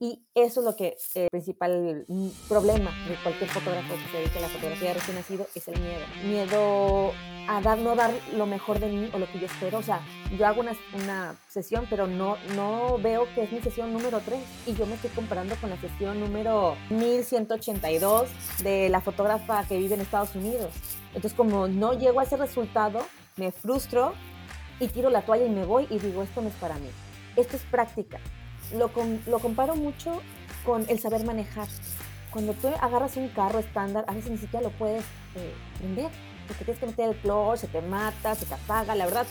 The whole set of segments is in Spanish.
Y eso es lo que el eh, principal mm, problema de cualquier fotógrafo que se dedique a la fotografía de recién nacido es el miedo. Miedo a dar, no dar lo mejor de mí o lo que yo espero. O sea, yo hago una, una sesión, pero no, no veo que es mi sesión número 3 y yo me estoy comparando con la sesión número 1182 de la fotógrafa que vive en Estados Unidos. Entonces, como no llego a ese resultado, me frustro y tiro la toalla y me voy y digo, esto no es para mí. Esto es práctica lo, lo comparo mucho con el saber manejar. Cuando tú agarras un carro estándar, a veces ni siquiera lo puedes eh, prender, porque tienes que meter el clutch, se te mata, se te apaga. La verdad,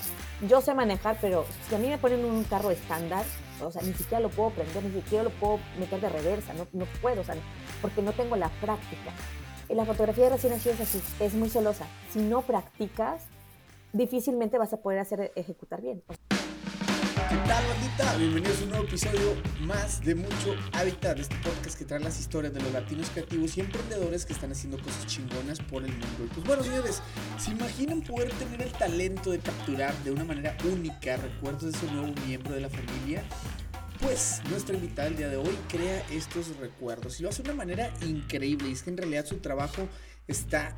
yo sé manejar, pero si a mí me ponen un carro estándar, o sea, ni siquiera lo puedo prender, ni siquiera lo puedo meter de reversa, no, no puedo, o sea, porque no tengo la práctica. En la fotografía de recién nacidos es así, es muy celosa. Si no practicas, difícilmente vas a poder hacer ejecutar bien. ¿Qué tal, bandita? Bienvenidos a un nuevo episodio más de Mucho Hábitat, este podcast que trae las historias de los latinos creativos y emprendedores que están haciendo cosas chingonas por el mundo. Y pues bueno, señores, ¿se imaginan poder tener el talento de capturar de una manera única recuerdos de su nuevo miembro de la familia? Pues nuestra invitada el día de hoy crea estos recuerdos y lo hace de una manera increíble. Y es que en realidad su trabajo está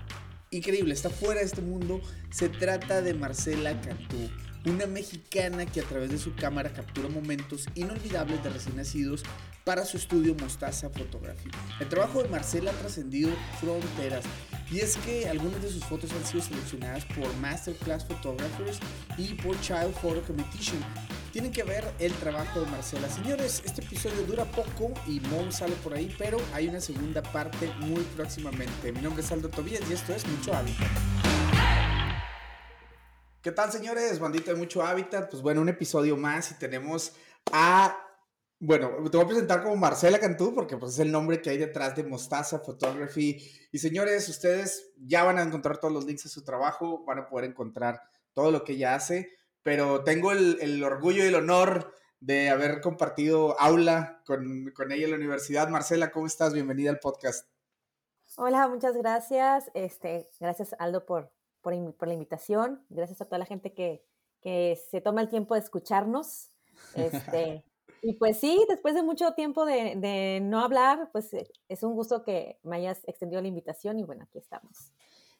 increíble, está fuera de este mundo. Se trata de Marcela Cantú una mexicana que a través de su cámara captura momentos inolvidables de recién nacidos para su estudio Mostaza Photography. El trabajo de Marcela ha trascendido fronteras y es que algunas de sus fotos han sido seleccionadas por Masterclass Photographers y por Child Photo Competition. Tienen que ver el trabajo de Marcela. Señores, este episodio dura poco y Mom sale por ahí, pero hay una segunda parte muy próximamente. Mi nombre es Aldo Tobías y esto es Mucho Hábitat. ¿Qué tal, señores? Bandita de mucho hábitat. Pues bueno, un episodio más y tenemos a. Bueno, te voy a presentar como Marcela Cantú porque pues es el nombre que hay detrás de Mostaza Photography. Y señores, ustedes ya van a encontrar todos los links a su trabajo, van a poder encontrar todo lo que ella hace. Pero tengo el, orgullo y el honor de haber compartido aula con, con ella en la universidad. Marcela, ¿cómo estás? Bienvenida al podcast. Hola, muchas gracias. Este, gracias Aldo por, por, la invitación. Gracias a toda la gente que, se toma el tiempo de escucharnos. Este, y pues sí, después de mucho tiempo de, no hablar, pues eh, es un gusto que me hayas extendido la invitación y bueno, aquí estamos.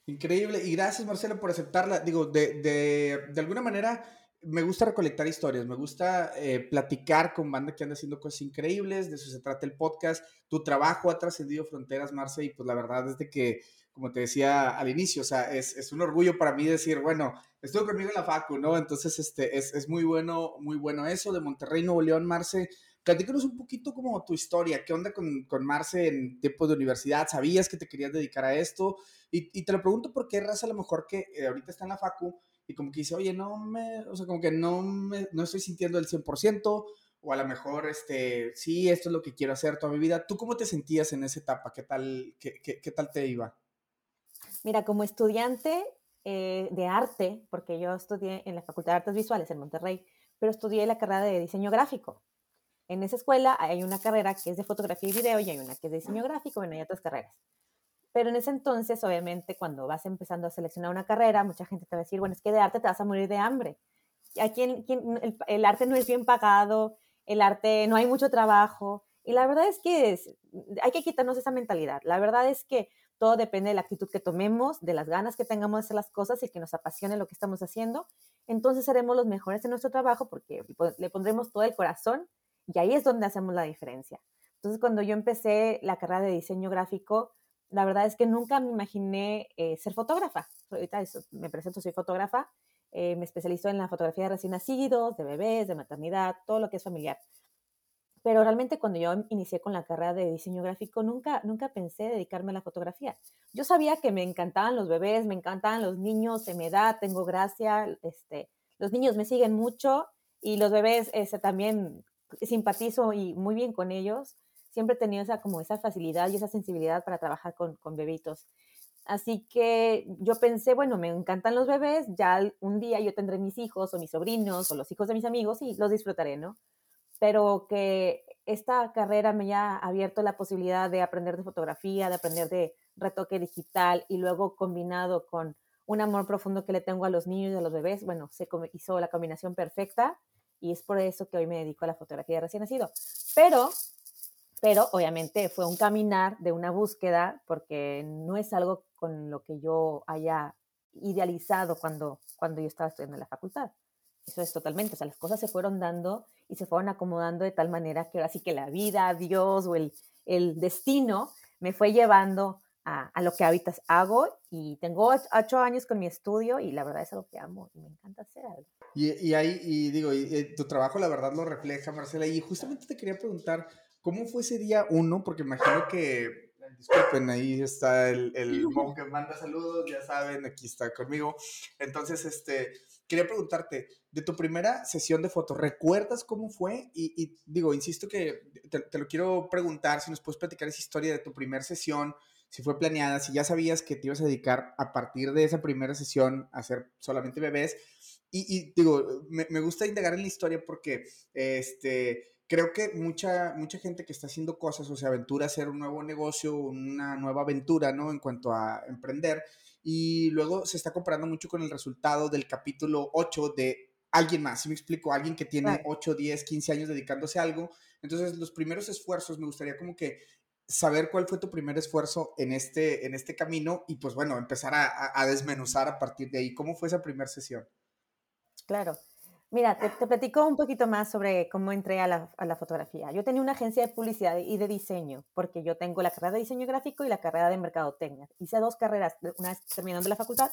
Increíble. Y gracias, Marcelo, por aceptarla. Digo, de, de, de alguna manera me gusta recolectar historias, me gusta eh, platicar con banda que anda haciendo cosas increíbles, de eso se trata el podcast. Tu trabajo ha trascendido fronteras, Marce, y pues la verdad es de que como te decía al inicio, o sea, es, es, un orgullo para mí decir, bueno, estuvo conmigo en la Facu, ¿no? Entonces, este, es, es muy bueno, muy bueno eso de Monterrey, Nuevo León, Marce. Platícanos un poquito como tu historia, ¿qué onda con, con Marce en tiempo de universidad? ¿Sabías que te querías dedicar a esto? Y, y te lo pregunto porque raza a lo mejor que eh, ahorita está en la Facu y como que dice, oye, no me, o sea, como que no me, no estoy sintiendo el 100%, o a lo mejor, este, sí, esto es lo que quiero hacer toda mi vida. ¿Tú cómo te sentías en esa etapa? ¿Qué tal, qué, qué, qué tal te iba? Mira, como estudiante eh, de arte, porque yo estudié en la Facultad de Artes Visuales en Monterrey, pero estudié la carrera de diseño gráfico. En esa escuela hay una carrera que es de fotografía y video y hay una que es de diseño gráfico, bueno, hay otras carreras. Pero en ese entonces, obviamente, cuando vas empezando a seleccionar una carrera, mucha gente te va a decir, bueno, es que de arte te vas a morir de hambre. Aquí el, el, arte no es bien pagado, el arte no hay mucho trabajo. Y la verdad es que hay que quitarnos esa mentalidad. La verdad es que todo depende de la actitud que tomemos, de las ganas que tengamos de hacer las cosas y que nos apasione lo que estamos haciendo. Entonces seremos los mejores en nuestro trabajo porque le pondremos todo el corazón y ahí es donde hacemos la diferencia. Entonces cuando yo empecé la carrera de diseño gráfico, la verdad es que nunca me imaginé eh, ser fotógrafa. Ahorita me presento, soy fotógrafa, eh, me especializo en la fotografía de recién nacidos, de bebés, de maternidad, todo lo que es familiar pero realmente cuando yo inicié con la carrera de diseño gráfico, nunca, nunca pensé dedicarme a la fotografía. Yo sabía que me encantaban los bebés, me encantaban los niños, se me da, tengo gracia, este, los niños me siguen mucho y los bebés este, también simpatizo y muy bien con ellos. Siempre he tenido esa, como esa facilidad y esa sensibilidad para trabajar con, con bebitos. Así que yo pensé, bueno, me encantan los bebés, ya un día yo tendré mis hijos o mis sobrinos o los hijos de mis amigos y los disfrutaré, ¿no? Pero que esta carrera me haya abierto la posibilidad de aprender de fotografía, de aprender de retoque digital y luego combinado con un amor profundo que le tengo a los niños y a los bebés, bueno, se hizo la combinación perfecta y es por eso que hoy me dedico a la fotografía de recién nacido. Pero Pero obviamente fue un caminar de una búsqueda porque no es algo con lo que yo haya idealizado cuando, cuando yo estaba estudiando en la facultad. Eso es totalmente, o sea, las cosas se fueron dando y se fueron acomodando de tal manera que ahora sí que la vida, Dios o el, el destino me fue llevando a, a, lo que ahorita hago y tengo ocho años con mi estudio y la verdad es algo que amo y me encanta hacer. Y, y ahí, y digo, y, eh, tu trabajo la verdad lo refleja, Marcela, y justamente te quería preguntar, ¿cómo fue ese día uno? Porque imagino que disculpen, ahí está el, el que manda saludos, ya saben, aquí está conmigo. Entonces, este, quería preguntarte, de tu primera sesión de fotos, ¿recuerdas cómo fue? Y, digo, insisto que te, te, lo quiero preguntar, si nos puedes platicar esa historia de tu primera sesión, si fue planeada, si ya sabías que te ibas a dedicar a partir de esa primera sesión a hacer solamente bebés. Y, y digo, me, me, gusta indagar en la historia porque, este, creo que mucha, mucha gente que está haciendo cosas o se aventura a hacer un nuevo negocio, una nueva aventura, ¿no? En cuanto a emprender, y luego se está comparando mucho con el resultado del capítulo 8 de alguien más, si me explico, alguien que tiene 8, 10, 15 años dedicándose a algo. Entonces, los primeros esfuerzos, me gustaría como que saber cuál fue tu primer esfuerzo en este, en este camino y pues bueno, empezar a, a desmenuzar a partir de ahí. ¿Cómo fue esa primera sesión? Claro, Mira, te, te, platico un poquito más sobre cómo entré a la, a la, fotografía. Yo tenía una agencia de publicidad y de diseño, porque yo tengo la carrera de diseño gráfico y la carrera de mercadotecnia. Hice dos carreras. Una vez terminando la facultad,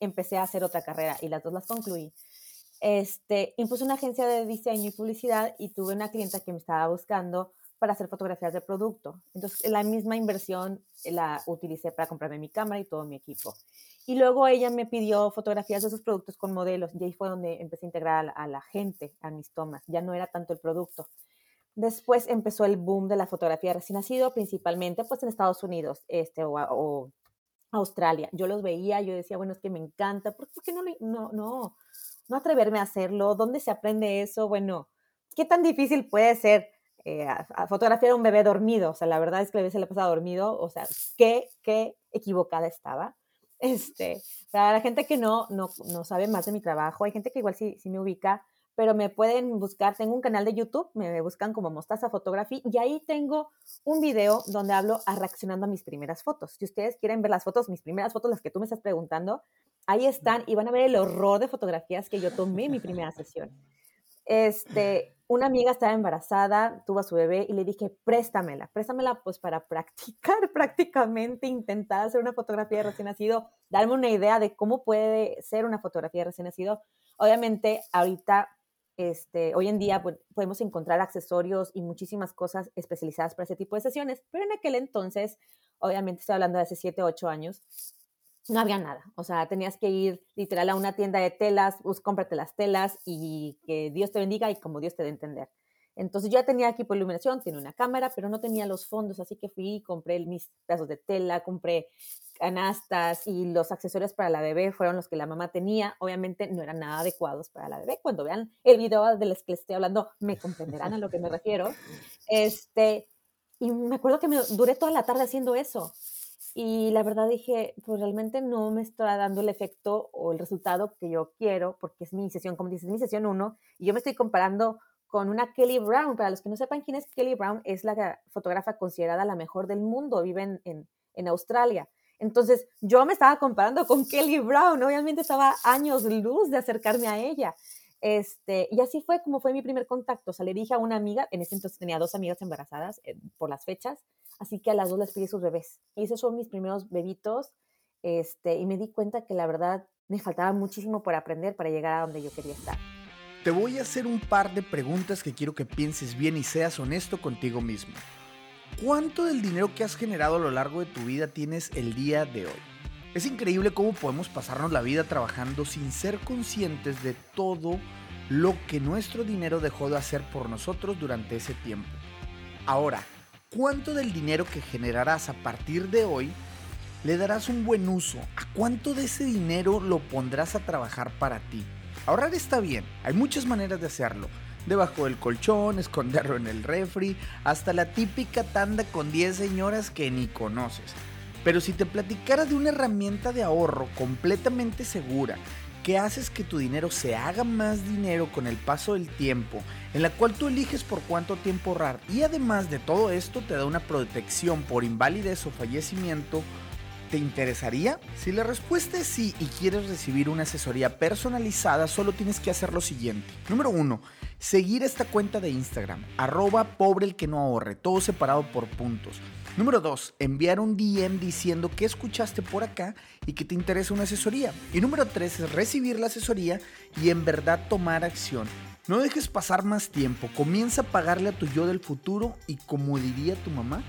empecé a hacer otra carrera y las dos las concluí. Este, impuse una agencia de diseño y publicidad y tuve una clienta que me estaba buscando para hacer fotografías de producto. Entonces, la misma inversión la utilicé para comprarme mi cámara y todo mi equipo. Y luego ella me pidió fotografías de sus productos con modelos y ahí fue donde empecé a integrar a, la gente a mis tomas. Ya no era tanto el producto. Después empezó el boom de la fotografía recién nacido, principalmente pues en Estados Unidos este, o, o Australia. Yo los veía, yo decía, bueno, es que me encanta, ¿por qué no, no, no, no atreverme a hacerlo? ¿Dónde se aprende eso? Bueno, ¿qué tan difícil puede ser eh, a, a, fotografiar a un bebé dormido? O sea, la verdad es que el bebé se le pasado dormido, o sea, qué, qué equivocada estaba. Este, para la gente que no, no, no sabe más de mi trabajo, hay gente que igual sí, sí me ubica, pero me pueden buscar, tengo un canal de YouTube, me buscan como Mostaza Photography y ahí tengo un video donde hablo a reaccionando a mis primeras fotos. Si ustedes quieren ver las fotos, mis primeras fotos, las que tú me estás preguntando, ahí están y van a ver el horror de fotografías que yo tomé en mi primera sesión. Este, una amiga estaba embarazada, tuvo a su bebé y le dije, préstamela, préstamela pues para practicar prácticamente, intentar hacer una fotografía de recién nacido, darme una idea de cómo puede ser una fotografía de recién nacido. Obviamente, ahorita, este, hoy en día podemos encontrar accesorios y muchísimas cosas especializadas para ese tipo de sesiones, pero en aquel entonces, obviamente estoy hablando de hace 7, 8 años, no había nada. O sea, tenías que ir literal a una tienda de telas, pues cómprate las telas y que Dios te bendiga y como Dios te dé a entender. Entonces yo ya tenía equipo de iluminación, tenía una cámara, pero no tenía los fondos, así que fui y compré mis pedazos de tela, compré canastas y los accesorios para la bebé fueron los que la mamá tenía. Obviamente no eran nada adecuados para la bebé. Cuando vean el video de los que les estoy hablando, me comprenderán a lo que me refiero. Este, y me acuerdo que me duré toda la tarde haciendo eso. Y la verdad dije, pues realmente no me está dando el efecto o el resultado que yo quiero, porque es mi sesión, como dices, mi sesión 1, y yo me estoy comparando con una Kelly Brown. Para los que no sepan quién es Kelly Brown, es la fotógrafa considerada la mejor del mundo, vive en, en, en Australia. Entonces, yo me estaba comparando con Kelly Brown, obviamente estaba años luz de acercarme a ella. Este, y así fue como fue mi primer contacto. O sea, le dije a una amiga, en ese entonces tenía dos amigas embarazadas eh, por las fechas, así que a las dos les pedí sus bebés. Y esos son mis primeros bebitos. Este, y me di cuenta que la verdad me faltaba muchísimo por aprender para llegar a donde yo quería estar. Te voy a hacer un par de preguntas que quiero que pienses bien y seas honesto contigo mismo. ¿Cuánto del dinero que has generado a lo largo de tu vida tienes el día de hoy? Es increíble cómo podemos pasarnos la vida trabajando sin ser conscientes de todo lo que nuestro dinero dejó de hacer por nosotros durante ese tiempo. Ahora, ¿cuánto del dinero que generarás a partir de hoy le darás un buen uso? ¿A cuánto de ese dinero lo pondrás a trabajar para ti? Ahorrar está bien, hay muchas maneras de hacerlo. Debajo del colchón, esconderlo en el refri, hasta la típica tanda con 10 señoras que ni conoces. Pero si te platicara de una herramienta de ahorro completamente segura, que haces que tu dinero se haga más dinero con el paso del tiempo, en la cual tú eliges por cuánto tiempo ahorrar y además de todo esto te da una protección por invalidez o fallecimiento, ¿te interesaría? Si la respuesta es sí y quieres recibir una asesoría personalizada, solo tienes que hacer lo siguiente. Número uno, seguir esta cuenta de Instagram, arroba pobre el que no ahorre, todo separado por puntos. Número 2. Enviar un DM diciendo que escuchaste por acá y que te interesa una asesoría. Y número 3 es recibir la asesoría y en verdad tomar acción. No dejes pasar más tiempo, comienza a pagarle a tu yo del futuro y como diría tu mamá,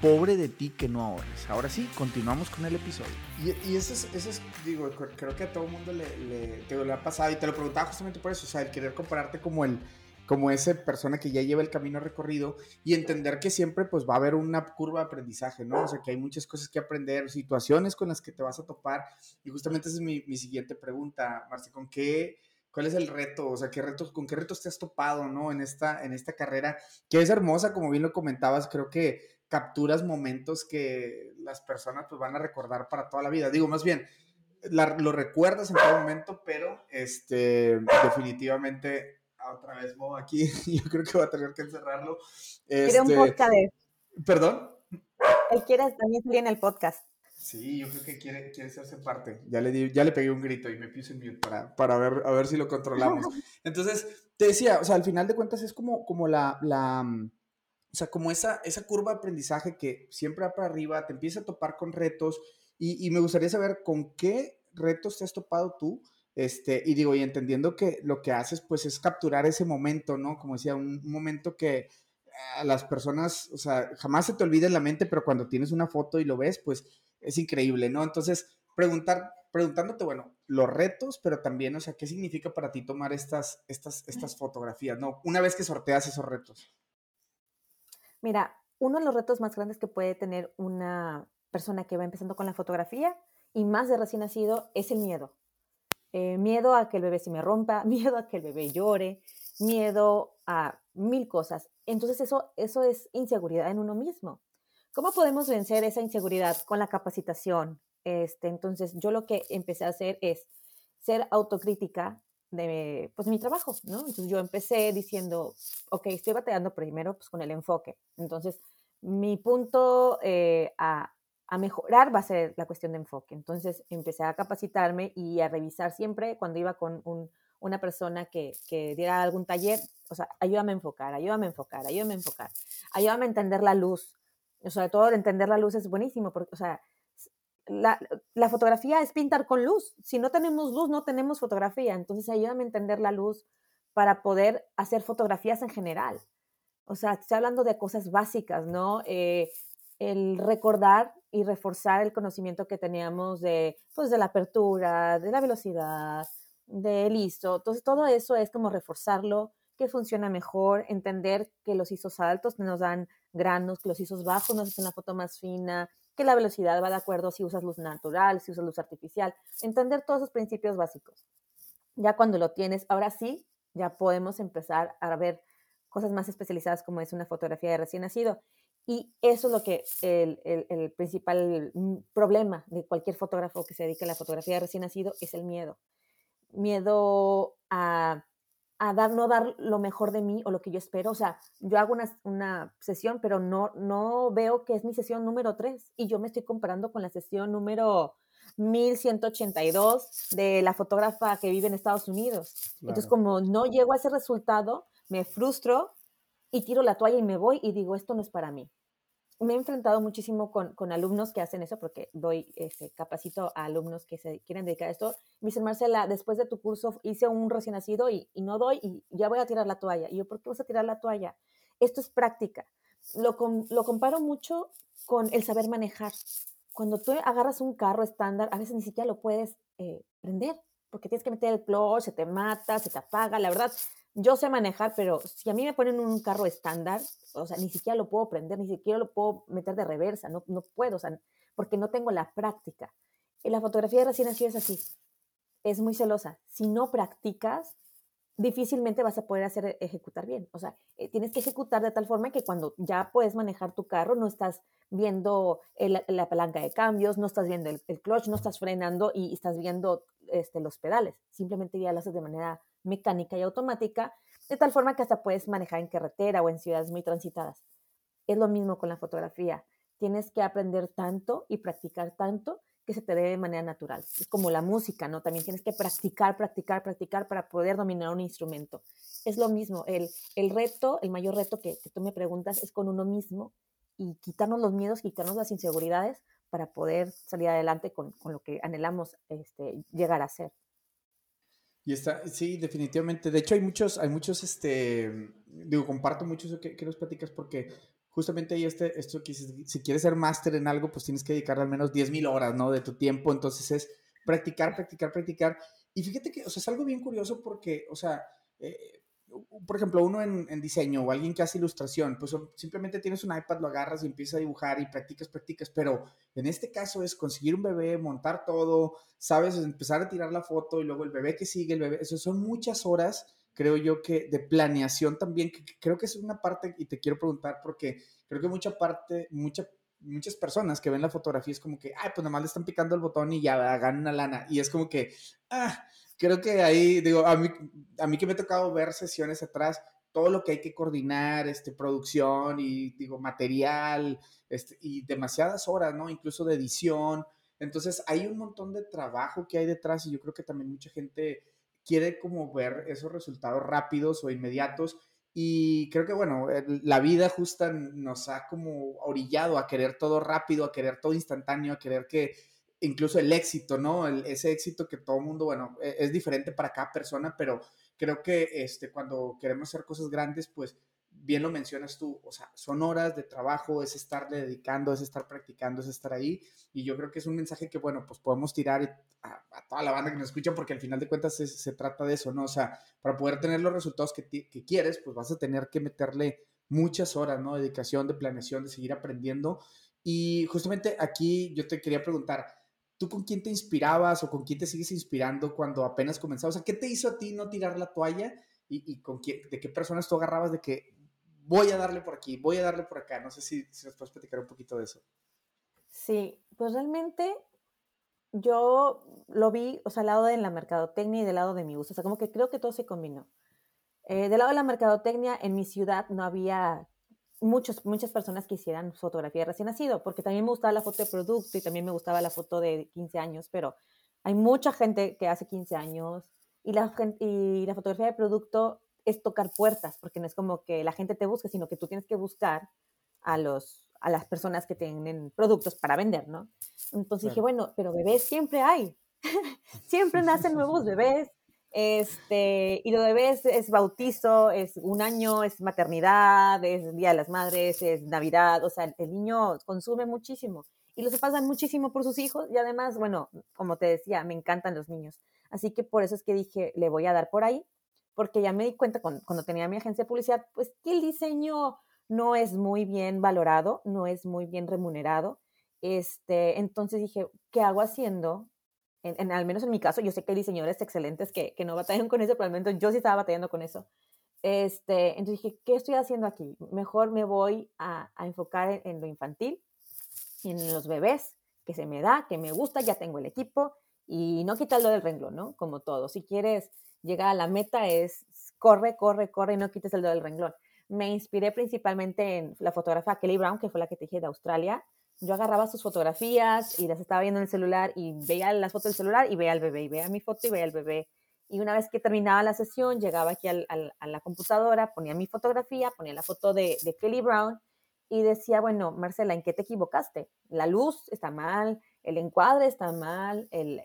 pobre de ti que no ahorres. Ahora sí, continuamos con el episodio. Y, eso, es, eso es, digo, creo que a todo el mundo le, le, te lo ha pasado y te lo preguntaba justamente por eso, o sea, el querer compararte como el como esa persona que ya lleva el camino recorrido y entender que siempre pues va a haber una curva de aprendizaje, ¿no? O sea, que hay muchas cosas que aprender, situaciones con las que te vas a topar y justamente esa es mi, mi siguiente pregunta, Marce, ¿con qué, cuál es el reto? O sea, ¿qué retos, con qué retos te has topado, ¿no? En esta, en esta carrera, que es hermosa, como bien lo comentabas, creo que capturas momentos que las personas pues van a recordar para toda la vida. Digo, más bien, lo recuerdas en todo momento, pero este, definitivamente otra vez Mo aquí. Yo creo que va a tener que encerrarlo. Quiere un este, podcast. ¿Perdón? Él quiere también salir en el podcast. Sí, yo creo que quiere, quiere hacerse parte. Ya le, di, ya le pegué un grito y me puse en mute para, para ver, a ver si lo controlamos. Entonces, te decía, o sea, al final de cuentas es como, como la, la o sea, como esa, esa curva de aprendizaje que siempre va para arriba, te empieza a topar con retos y, y me gustaría saber con qué retos te has topado tú este, y digo, y entendiendo que lo que haces, pues es capturar ese momento, ¿no? Como decía, un, momento que a las personas, o sea, jamás se te olvida en la mente, pero cuando tienes una foto y lo ves, pues es increíble, ¿no? Entonces, preguntar, preguntándote, bueno, los retos, pero también, o sea, ¿qué significa para ti tomar estas, estas, estas fotografías, ¿no? Una vez que sorteas esos retos. Mira, uno de los retos más grandes que puede tener una persona que va empezando con la fotografía y más de recién nacido es el miedo. Eh, miedo a que el bebé se me rompa, miedo a que el bebé llore, miedo a mil cosas. Entonces eso, eso es inseguridad en uno mismo. ¿Cómo podemos vencer esa inseguridad? Con la capacitación. Este, entonces yo lo que empecé a hacer es ser autocrítica de pues, mi trabajo, ¿no? Entonces yo empecé diciendo, ok, estoy batallando primero pues, con el enfoque. Entonces mi punto eh, a, a mejorar va a ser la cuestión de enfoque. Entonces empecé a capacitarme y a revisar siempre cuando iba con una persona que, diera algún taller, o sea, ayúdame a enfocar, ayúdame a enfocar, ayúdame a enfocar, ayúdame a entender la luz. Sobre todo entender la luz es buenísimo, porque, o sea, la, la, fotografía es pintar con luz. Si no tenemos luz, no tenemos fotografía. Entonces ayúdame a entender la luz para poder hacer fotografías en general. O sea, estoy hablando de cosas básicas, ¿no? Eh, el recordar y reforzar el conocimiento que teníamos de, pues, de la apertura, de la velocidad, del ISO. Entonces, todo eso es como reforzarlo, que funciona mejor, entender que los ISOs altos nos dan granos, que los ISOs bajos nos hacen la foto más fina, que la velocidad va de acuerdo si usas luz natural, si usas luz artificial, entender todos esos principios básicos. Ya cuando lo tienes, ahora sí, ya podemos empezar a ver cosas más especializadas como es una fotografía de recién nacido. Y eso es lo que el, el, principal mm, problema de cualquier fotógrafo que se dedique a la fotografía de recién nacido es el miedo. Miedo a, a, dar, no dar lo mejor de mí o lo que yo espero. O sea, yo hago una, una sesión, pero no, no veo que es mi sesión número 3 y yo me estoy comparando con la sesión número 1182 de la fotógrafa que vive en Estados Unidos. Entonces, como no llego a ese resultado, me frustro y tiro la toalla y me voy y digo, esto no es para mí. Me he enfrentado muchísimo con, con alumnos que hacen eso porque doy, este, capacito a alumnos que se quieren dedicar a esto. Me dicen, Marcela, después de tu curso hice un recién nacido y, y no doy y ya voy a tirar la toalla. Y yo, ¿por qué vas a tirar la toalla? Esto es práctica. Lo, lo comparo mucho con el saber manejar. Cuando tú agarras un carro estándar, a veces ni siquiera lo puedes eh, prender porque tienes que meter el clutch, se te mata, se te apaga. La verdad, yo sé manejar, pero si a mí me ponen un carro estándar, o sea, ni siquiera lo puedo prender, ni siquiera lo puedo meter de reversa, no, no puedo, o sea, porque no tengo la práctica. Y la fotografía de recién nacido es así, es muy celosa. Si no practicas, difícilmente vas a poder hacer ejecutar bien. O sea, eh, tienes que ejecutar de tal forma que cuando ya puedes manejar tu carro, no estás viendo la palanca de cambios, no estás viendo el, clutch, no estás frenando y, estás viendo este, los pedales. Simplemente ya lo haces de manera mecánica y automática, de tal forma que hasta puedes manejar en carretera o en ciudades muy transitadas. Es lo mismo con la fotografía. Tienes que aprender tanto y practicar tanto que se te dé de manera natural. Es como la música, ¿no? También tienes que practicar, practicar, practicar para poder dominar un instrumento. Es lo mismo, el, el reto, el mayor reto que, tú me preguntas es con uno mismo y quitarnos los miedos, quitarnos las inseguridades para poder salir adelante con, con lo que anhelamos este, llegar a ser. Y está, sí, definitivamente. De hecho, hay muchos, hay muchos, este, digo, comparto mucho eso que, que nos platicas porque justamente ahí este, esto que si, quieres ser máster en algo, pues tienes que dedicarle al menos 10.000 horas, ¿no? De tu tiempo, entonces es practicar, practicar, practicar. Y fíjate que, o sea, es algo bien curioso porque, o sea, eh, por ejemplo, uno en, diseño o alguien que hace ilustración, pues simplemente tienes un iPad, lo agarras y empiezas a dibujar y practicas, practicas, pero en este caso es conseguir un bebé, montar todo, sabes, empezar a tirar la foto y luego el bebé que sigue, el bebé, eso son muchas horas creo yo que de planeación también, creo que es una parte, y te quiero preguntar porque creo que mucha parte, mucha, muchas personas que ven la fotografía es como que, ay, pues nada más le están picando el botón y ya ganan una lana. Y es como que, ah, creo que ahí, digo, a mí, a mí que me ha tocado ver sesiones atrás, todo lo que hay que coordinar, este, producción y, digo, material, este, y demasiadas horas, ¿no? Incluso de edición. Entonces, hay un montón de trabajo que hay detrás y yo creo que también mucha gente quiere como ver esos resultados rápidos o inmediatos. Y creo que, bueno, la vida justa nos ha como orillado a querer todo rápido, a querer todo instantáneo, a querer que incluso el éxito, ¿no? ese éxito que todo mundo, bueno, e, es diferente para cada persona, pero creo que este, cuando queremos hacer cosas grandes, pues bien lo mencionas tú, o sea, son horas de trabajo, es estar dedicando, es estar practicando, es estar ahí. Y yo creo que es un mensaje que, bueno, pues podemos tirar a, toda la banda que nos escucha, porque al final de cuentas se, trata de eso, ¿no? O sea, para poder tener los resultados que, que, quieres, pues vas a tener que meterle muchas horas, ¿no? Dedicación, de planeación, de seguir aprendiendo. Y justamente aquí yo te quería preguntar, ¿tú con quién te inspirabas o con quién te sigues inspirando cuando apenas comenzabas? O sea, ¿qué te hizo a ti no tirar la toalla? ¿Y, con quién, de qué personas tú agarrabas de que voy a darle por aquí, voy a darle por acá. No sé si, si nos puedes platicar un poquito de eso. Sí, pues realmente yo lo vi, o sea, al lado de la mercadotecnia y del lado de mi uso. O sea, como que creo que todo se combinó. Eh, del lado de la mercadotecnia, en mi ciudad no había muchos, muchas personas que hicieran fotografía de recién nacido, porque también me gustaba la foto de producto y también me gustaba la foto de 15 años, pero hay mucha gente que hace 15 años y la, y la fotografía de producto es tocar puertas, porque no es como que la gente te busque, sino que tú tienes que buscar a, los, a las personas que tienen productos para vender, ¿no? Entonces dije, bueno, pero bebés siempre hay, siempre nacen nuevos bebés, este, y lo de bebés es bautizo, es un año, es maternidad, es Día de las Madres, es Navidad, o sea, el niño consume muchísimo y los pasan muchísimo por sus hijos y además, bueno, como te decía, me encantan los niños. Así que por eso es que dije, le voy a dar por ahí porque ya me di cuenta cuando, tenía mi agencia de publicidad, pues que el diseño no es muy bien valorado, no es muy bien remunerado. Este, entonces dije, ¿qué hago haciendo? En, al menos en mi caso, yo sé que hay diseñadores excelentes que, que no batallan con eso, pero al menos yo sí estaba batallando con eso. Este, entonces dije, ¿qué estoy haciendo aquí? Mejor me voy a, a enfocar en, en, lo infantil, en los bebés, que se me da, que me gusta, ya tengo el equipo, y no quitarlo del renglón, ¿no? Como todo. Si quieres llegar a la meta es corre, corre, corre y no quites el dedo del renglón. Me inspiré principalmente en la fotógrafa Kelly Brown, que fue la que te dije de Australia. Yo agarraba sus fotografías y las estaba viendo en el celular y veía las fotos del celular y veía al bebé, y veía mi foto y veía al bebé. Y una vez que terminaba la sesión, llegaba aquí al, a la computadora, ponía mi fotografía, ponía la foto de, de Kelly Brown y decía, bueno, Marcela, ¿en qué te equivocaste? La luz está mal, el encuadre está mal, el,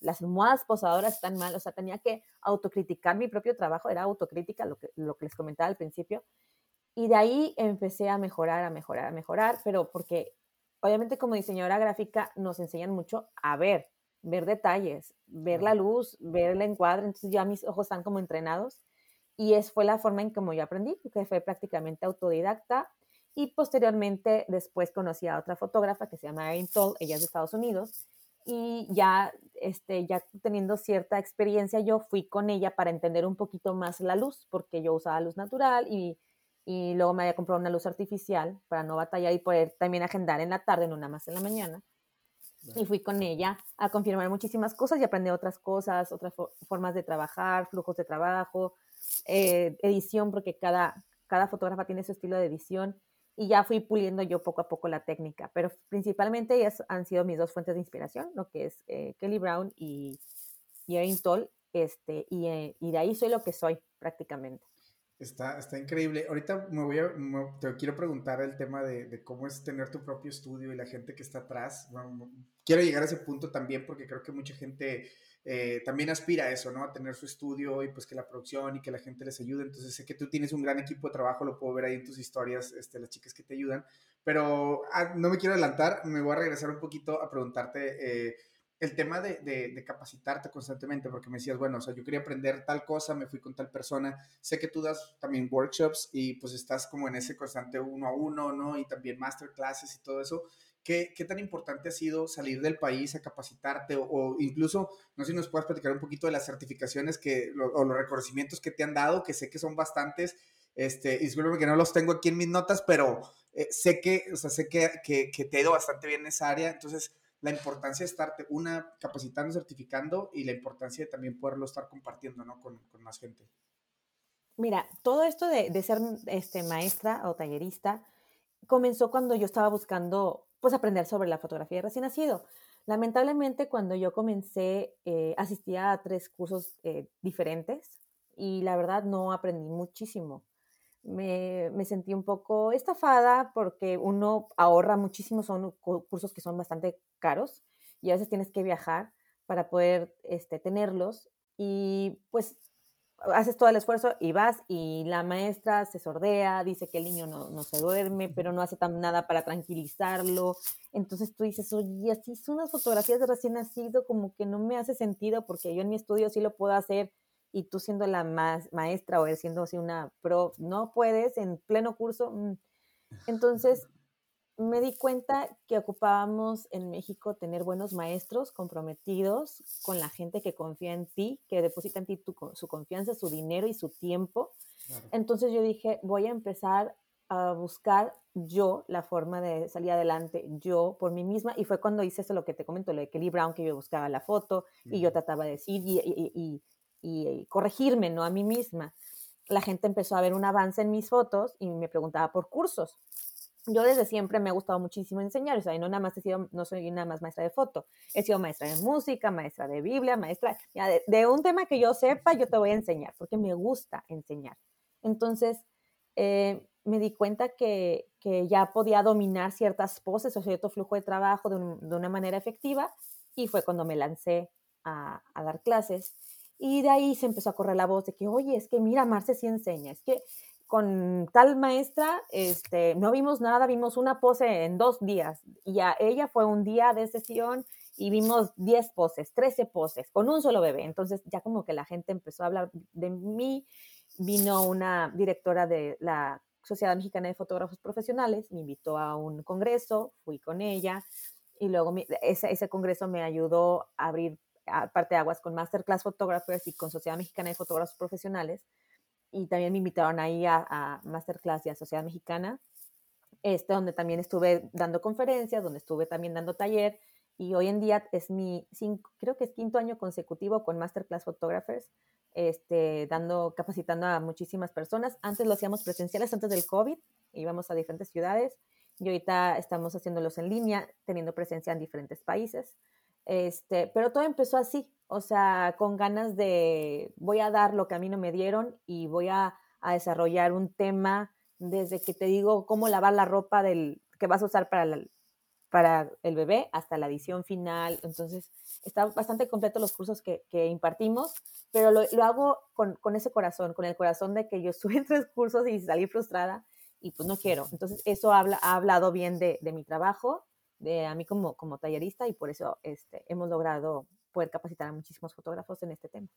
las almohadas posadoras están mal, o sea, tenía que autocriticar mi propio trabajo, era autocrítica, lo que, lo que les comentaba al principio, y de ahí empecé a mejorar, a mejorar, a mejorar, pero porque obviamente como diseñadora gráfica nos enseñan mucho a ver, ver detalles, ver la luz, ver el encuadre, entonces ya mis ojos están como entrenados, y es fue la forma en como yo aprendí, que fue prácticamente autodidacta, y posteriormente después conocí a otra fotógrafa que se llama Erin Toll, ella es de Estados Unidos, y ya, este, ya teniendo cierta experiencia, yo fui con ella para entender un poquito más la luz, porque yo usaba luz natural y, y luego me había comprado una luz artificial para no batallar y poder también agendar en la tarde, no nada más en la mañana. Y fui con ella a confirmar muchísimas cosas y aprender otras cosas, otras formas de trabajar, flujos de trabajo, eh, edición, porque cada, cada fotógrafa tiene su estilo de edición y ya fui puliendo yo poco a poco la técnica, pero principalmente ellas han sido mis dos fuentes de inspiración, lo que es eh, Kelly Brown y, y Erin Toll, este, y, eh, y, de ahí soy lo que soy prácticamente. Está, está increíble. Ahorita me voy a, te quiero preguntar el tema de, de, cómo es tener tu propio estudio y la gente que está atrás. quiero llegar a ese punto también porque creo que mucha gente eh, también aspira a eso, ¿no? A tener su estudio y pues que la producción y que la gente les ayude. Entonces sé que tú tienes un gran equipo de trabajo, lo puedo ver ahí en tus historias, este, las chicas que te ayudan. Pero ah, no me quiero adelantar, me voy a regresar un poquito a preguntarte eh, el tema de, de, capacitarte constantemente, porque me decías, bueno, o sea, yo quería aprender tal cosa, me fui con tal persona. Sé que tú das también workshops y pues estás como en ese constante uno a uno, ¿no? Y también masterclasses y todo eso. ¿Qué, ¿Qué, tan importante ha sido salir del país a capacitarte o, incluso, no sé si nos puedes platicar un poquito de las certificaciones que, o los reconocimientos que te han dado, que sé que son bastantes, este, discúlpeme que no los tengo aquí en mis notas, pero eh, sé, que, o sea, sé que, que, que, te ha ido bastante bien en esa área, entonces la importancia de estarte, una, capacitando, certificando y la importancia de también poderlo estar compartiendo, ¿no? Con, con más gente. Mira, todo esto de, de ser este, maestra o tallerista comenzó cuando yo estaba buscando pues aprender sobre la fotografía de recién nacido. Lamentablemente cuando yo comencé eh, asistía a tres cursos eh, diferentes y la verdad no aprendí muchísimo. Me, me, sentí un poco estafada porque uno ahorra muchísimo, son cursos que son bastante caros y a veces tienes que viajar para poder este, tenerlos y pues haces todo el esfuerzo y vas y la maestra se sordea, dice que el niño no, no se duerme, pero no hace tan nada para tranquilizarlo. Entonces tú dices, oye, así son unas fotografías de recién nacido, como que no me hace sentido porque yo en mi estudio sí lo puedo hacer y tú siendo la más maestra o siendo así una pro, no puedes en pleno curso. Mm. Entonces me di cuenta que ocupábamos en México tener buenos maestros comprometidos con la gente que confía en ti, que deposita en ti su confianza, su dinero y su tiempo. Entonces yo dije, voy a empezar a buscar yo la forma de salir adelante, yo por mí misma. Y fue cuando hice eso lo que te comento, lo de Kelly Brown, que yo buscaba la foto y yo trataba de decir y, y, y corregirme, ¿no? A mí misma. La gente empezó a ver un avance en mis fotos y me preguntaba por cursos yo desde siempre me ha gustado muchísimo enseñar, o sea, no nada más he sido, no soy nada más maestra de foto, he sido maestra de música, maestra de Biblia, maestra de, un tema que yo sepa, yo te voy a enseñar, porque me gusta enseñar. Entonces, eh, me di cuenta que, que, ya podía dominar ciertas poses o cierto flujo de trabajo de, una manera efectiva y fue cuando me lancé a, dar clases. Y de ahí se empezó a correr la voz de que, oye, es que mira, Marce sí enseña, es que con tal maestra, este, no vimos nada, vimos una pose en dos días y a ella fue un día de sesión y vimos 10 poses, 13 poses con un solo bebé. Entonces ya como que la gente empezó a hablar de mí. Vino una directora de la Sociedad Mexicana de Fotógrafos Profesionales, me invitó a un congreso, fui con ella y luego ese, ese congreso me ayudó a abrir parte de aguas con Masterclass Photographers y con Sociedad Mexicana de Fotógrafos Profesionales y también me invitaron ahí a, a Masterclass y a Sociedad Mexicana, este, donde también estuve dando conferencias, donde estuve también dando taller y hoy en día es mi, cinco, creo que es quinto año consecutivo con Masterclass Photographers, este, dando, capacitando a muchísimas personas. Antes lo hacíamos presenciales antes del COVID, íbamos a diferentes ciudades y ahorita estamos haciéndolos en línea, teniendo presencia en diferentes países. Este, pero todo empezó así, o sea, con ganas de voy a dar lo que a mí no me dieron y voy a, desarrollar un tema desde que te digo cómo lavar la ropa del, que vas a usar para, para el bebé hasta la edición final. Entonces, está bastante completo los cursos que, impartimos, pero lo, hago con, ese corazón, con el corazón de que yo estuve en tres cursos y salí frustrada y pues no quiero. Entonces, eso habla, ha hablado bien de, de mi trabajo de a mí como, como tallerista y por eso este, hemos logrado poder capacitar a muchísimos fotógrafos en este tema.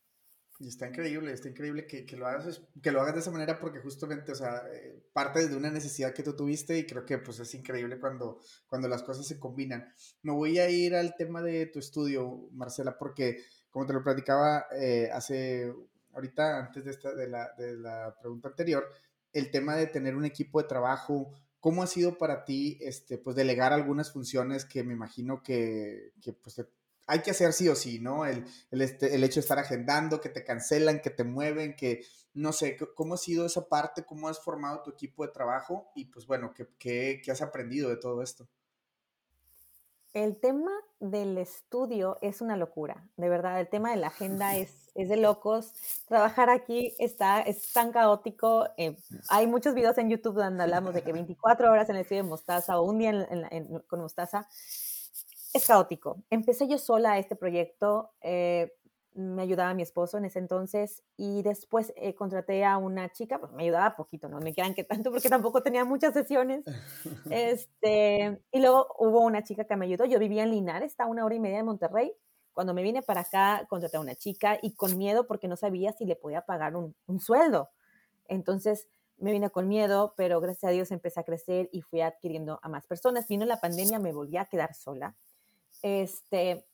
Y está increíble, está increíble que, que, lo hagas, que lo hagas de esa manera porque justamente, o sea, eh, parte de una necesidad que tú tuviste y creo que pues es increíble cuando, cuando las cosas se combinan. Me voy a ir al tema de tu estudio, Marcela, porque como te lo platicaba eh, hace, ahorita antes de, esta, de, la, de la pregunta anterior, el tema de tener un equipo de trabajo, ¿cómo ha sido para ti, este, pues, delegar algunas funciones que me imagino que, que pues, te, hay que hacer sí o sí, ¿no? El, el, este, el, hecho de estar agendando, que te cancelan, que te mueven, que no sé, ¿cómo ha sido esa parte? ¿Cómo has formado tu equipo de trabajo? Y pues bueno, ¿qué, qué, qué has aprendido de todo esto? El tema del estudio es una locura, de verdad, el tema de la agenda es, es de locos. Trabajar aquí está, es tan caótico. Eh, hay muchos videos en YouTube donde hablamos de que 24 horas en el estudio de Mostaza o un día en, en, en, con Mostaza es caótico. Empecé yo sola este proyecto, eh, me ayudaba mi esposo en ese entonces y después eh, contraté a una chica, pues me ayudaba poquito, no me quedan que tanto porque tampoco tenía muchas sesiones. Este, y luego hubo una chica que me ayudó, yo vivía en Linares, está a una hora y media de Monterrey. Cuando me vine para acá, contraté a una chica y con miedo porque no sabía si le podía pagar un, sueldo. Entonces, me vine con miedo, pero gracias a Dios empecé a crecer y fui adquiriendo a más personas. Vino la pandemia, me volví a quedar sola este,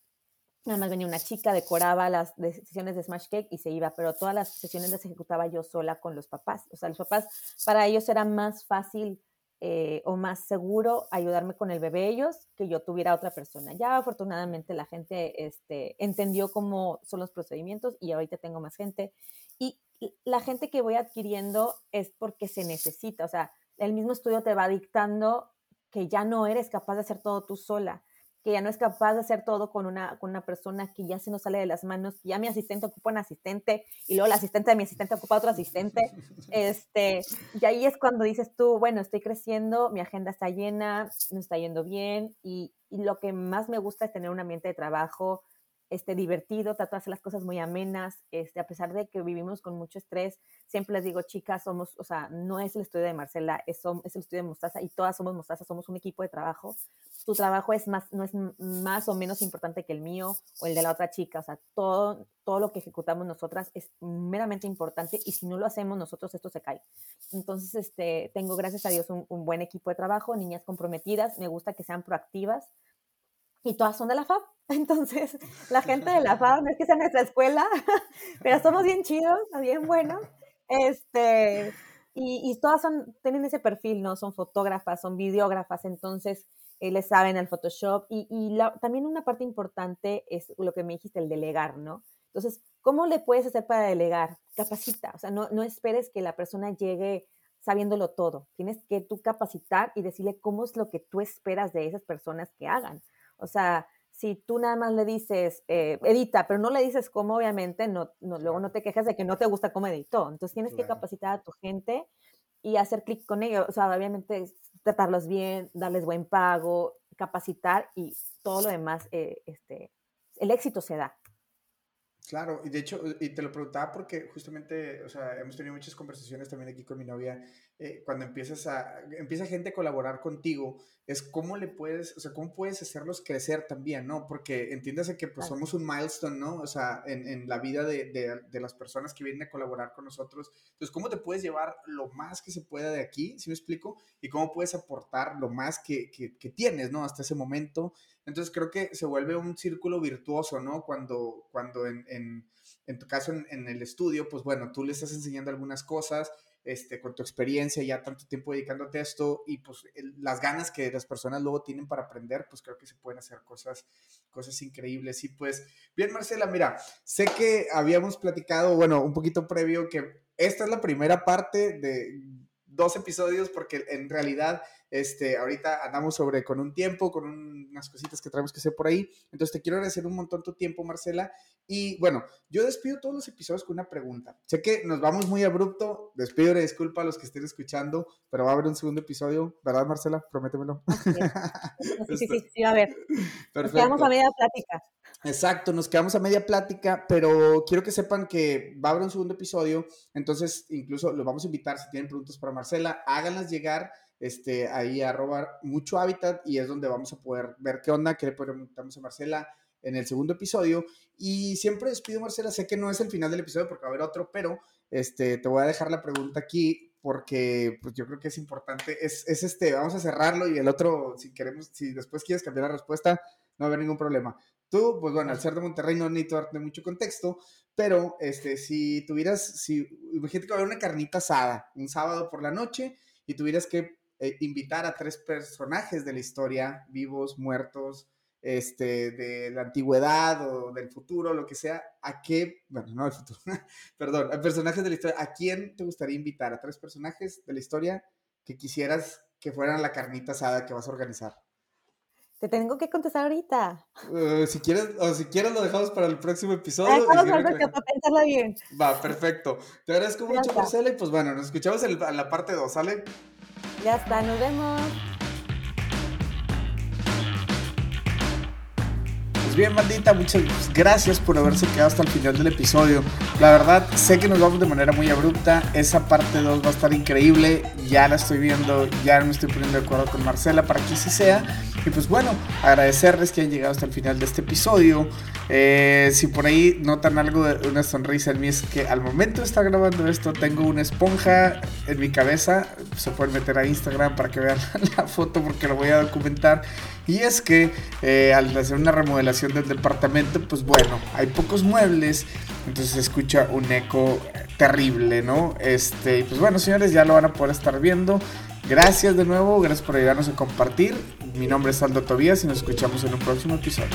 nada más venía una chica, decoraba las sesiones de Smash Cake y se iba, pero todas las sesiones las ejecutaba yo sola con los papás. O sea, los papás, para ellos era más fácil eh, o más seguro ayudarme con el bebé ellos que yo tuviera otra persona. Ya afortunadamente la gente este, entendió cómo son los procedimientos y ahorita tengo más gente. Y la gente que voy adquiriendo es porque se necesita. O sea, el mismo estudio te va dictando que ya no eres capaz de hacer todo tú sola que ya no es capaz de hacer todo con una, con una persona que ya se nos sale de las manos, que ya mi asistente ocupa un asistente y luego la asistente de mi asistente ocupa otro asistente. Este, y ahí es cuando dices tú, bueno, estoy creciendo, mi agenda está llena, me está yendo bien y, y lo que más me gusta es tener un ambiente de trabajo este, divertido, trato de hacer las cosas muy amenas, este, a pesar de que vivimos con mucho estrés, siempre les digo, chicas, somos, o sea, no es el estudio de Marcela, es, es el estudio de Mostaza y todas somos Mostaza, somos un equipo de trabajo. Tu trabajo es más, no es más o menos importante que el mío o el de la otra chica, o sea, todo, todo lo que ejecutamos nosotras es meramente importante y si no lo hacemos nosotros, esto se cae. Entonces, este, tengo, gracias a Dios, un, un buen equipo de trabajo, niñas comprometidas, me gusta que sean proactivas, y todas son de la FAB. Entonces, la gente de la FAB no es que sea nuestra escuela, pero somos bien chidos, bien buenos. Este, y, y, todas son, tienen ese perfil, ¿no? Son fotógrafas, son videógrafas, entonces eh, les saben el Photoshop. Y, y la, también una parte importante es lo que me dijiste, el delegar, ¿no? Entonces, ¿cómo le puedes hacer para delegar? Capacita, o sea, no, no esperes que la persona llegue sabiéndolo todo. Tienes que tú capacitar y decirle cómo es lo que tú esperas de esas personas que hagan. O sea, si tú nada más le dices, eh, edita, pero no le dices cómo, obviamente, no, no, luego no te quejas de que no te gusta cómo editó. Entonces tienes claro. que capacitar a tu gente y hacer clic con ellos. O sea, obviamente tratarlos bien, darles buen pago, capacitar y todo lo demás, eh, este, el éxito se da. Claro, y de hecho, y te lo preguntaba porque justamente, o sea, hemos tenido muchas conversaciones también aquí con mi novia, eh, cuando empiezas a, empieza gente a colaborar contigo, es cómo le puedes, o sea, cómo puedes hacerlos crecer también, ¿no? Porque entiéndase que pues somos un milestone, ¿no? O sea, en, en la vida de, de, de, las personas que vienen a colaborar con nosotros. Entonces, ¿cómo te puedes llevar lo más que se pueda de aquí, si me explico? Y cómo puedes aportar lo más que, que, que tienes, ¿no? Hasta ese momento. Entonces, creo que se vuelve un círculo virtuoso, ¿no? Cuando, cuando en, en, en tu caso, en, en el estudio, pues bueno, tú le estás enseñando algunas cosas, este, con tu experiencia, ya tanto tiempo dedicándote a esto y pues las ganas que las personas luego tienen para aprender, pues creo que se pueden hacer cosas, cosas increíbles. Y pues, bien, Marcela, mira, sé que habíamos platicado, bueno, un poquito previo que esta es la primera parte de dos episodios porque en realidad este, ahorita andamos sobre con un tiempo, con un, unas cositas que tenemos que hacer por ahí. Entonces te quiero agradecer un montón tu tiempo, Marcela. Y bueno, yo despido todos los episodios con una pregunta. Sé que nos vamos muy abrupto, despido y disculpa a los que estén escuchando, pero va a haber un segundo episodio, ¿verdad, Marcela? Prométemelo. Sí, sí, sí, sí, a ver. Perfecto. Nos quedamos a media plática. Exacto, nos quedamos a media plática, pero quiero que sepan que va a haber un segundo episodio, entonces incluso los vamos a invitar, si tienen preguntas para Marcela, háganlas llegar este, ahí a robar mucho hábitat y es donde vamos a poder ver qué onda, qué le preguntamos a Marcela, en el segundo episodio. Y siempre despido, Marcela, sé que no es el final del episodio porque va a haber otro, pero este, te voy a dejar la pregunta aquí porque pues, yo creo que es importante. Es, es este, vamos a cerrarlo y el otro, si queremos, si después quieres cambiar la respuesta, no va a haber ningún problema. Tú, pues bueno, al ser de Monterrey no necesito darte mucho contexto, pero este, si tuvieras, si, imagínate que va a haber una carnita asada un sábado por la noche y tuvieras que eh, invitar a tres personajes de la historia, vivos, muertos, este, de la antigüedad o del futuro, lo que sea, ¿a qué, bueno, no del futuro, perdón, a personajes de la historia, ¿a quién te gustaría invitar? ¿A tres personajes de la historia que quisieras que fueran la carnita asada que vas a organizar? Te tengo que contestar ahorita. Uh, si quieres, o si quieres lo dejamos para el próximo episodio. Vamos a para pensarlo bien. Va, perfecto. Te agradezco mucho, Marcela, y pues bueno, nos escuchamos en, en la parte 2, ¿sale? Ya está, nos vemos. Pues bien, maldita, muchas gracias por haberse quedado hasta el final del episodio. La verdad, sé que nos vamos de manera muy abrupta. Esa parte 2 va a estar increíble. Ya la estoy viendo, ya me estoy poniendo de acuerdo con Marcela para que sí sea. Y pues bueno, agradecerles que hayan llegado hasta el final de este episodio. Eh, si por ahí notan algo de una sonrisa en mí, es que al momento de estar grabando esto, tengo una esponja en mi cabeza. Se pueden meter a Instagram para que vean la foto porque lo voy a documentar. Y es que eh, al hacer una remodelación del departamento, pues bueno, hay pocos muebles, entonces se escucha un eco terrible, ¿no? Este, y pues bueno, señores, ya lo van a poder estar viendo. Gracias de nuevo, gracias por ayudarnos a compartir. Mi nombre es Aldo Tobías y nos escuchamos en un próximo episodio.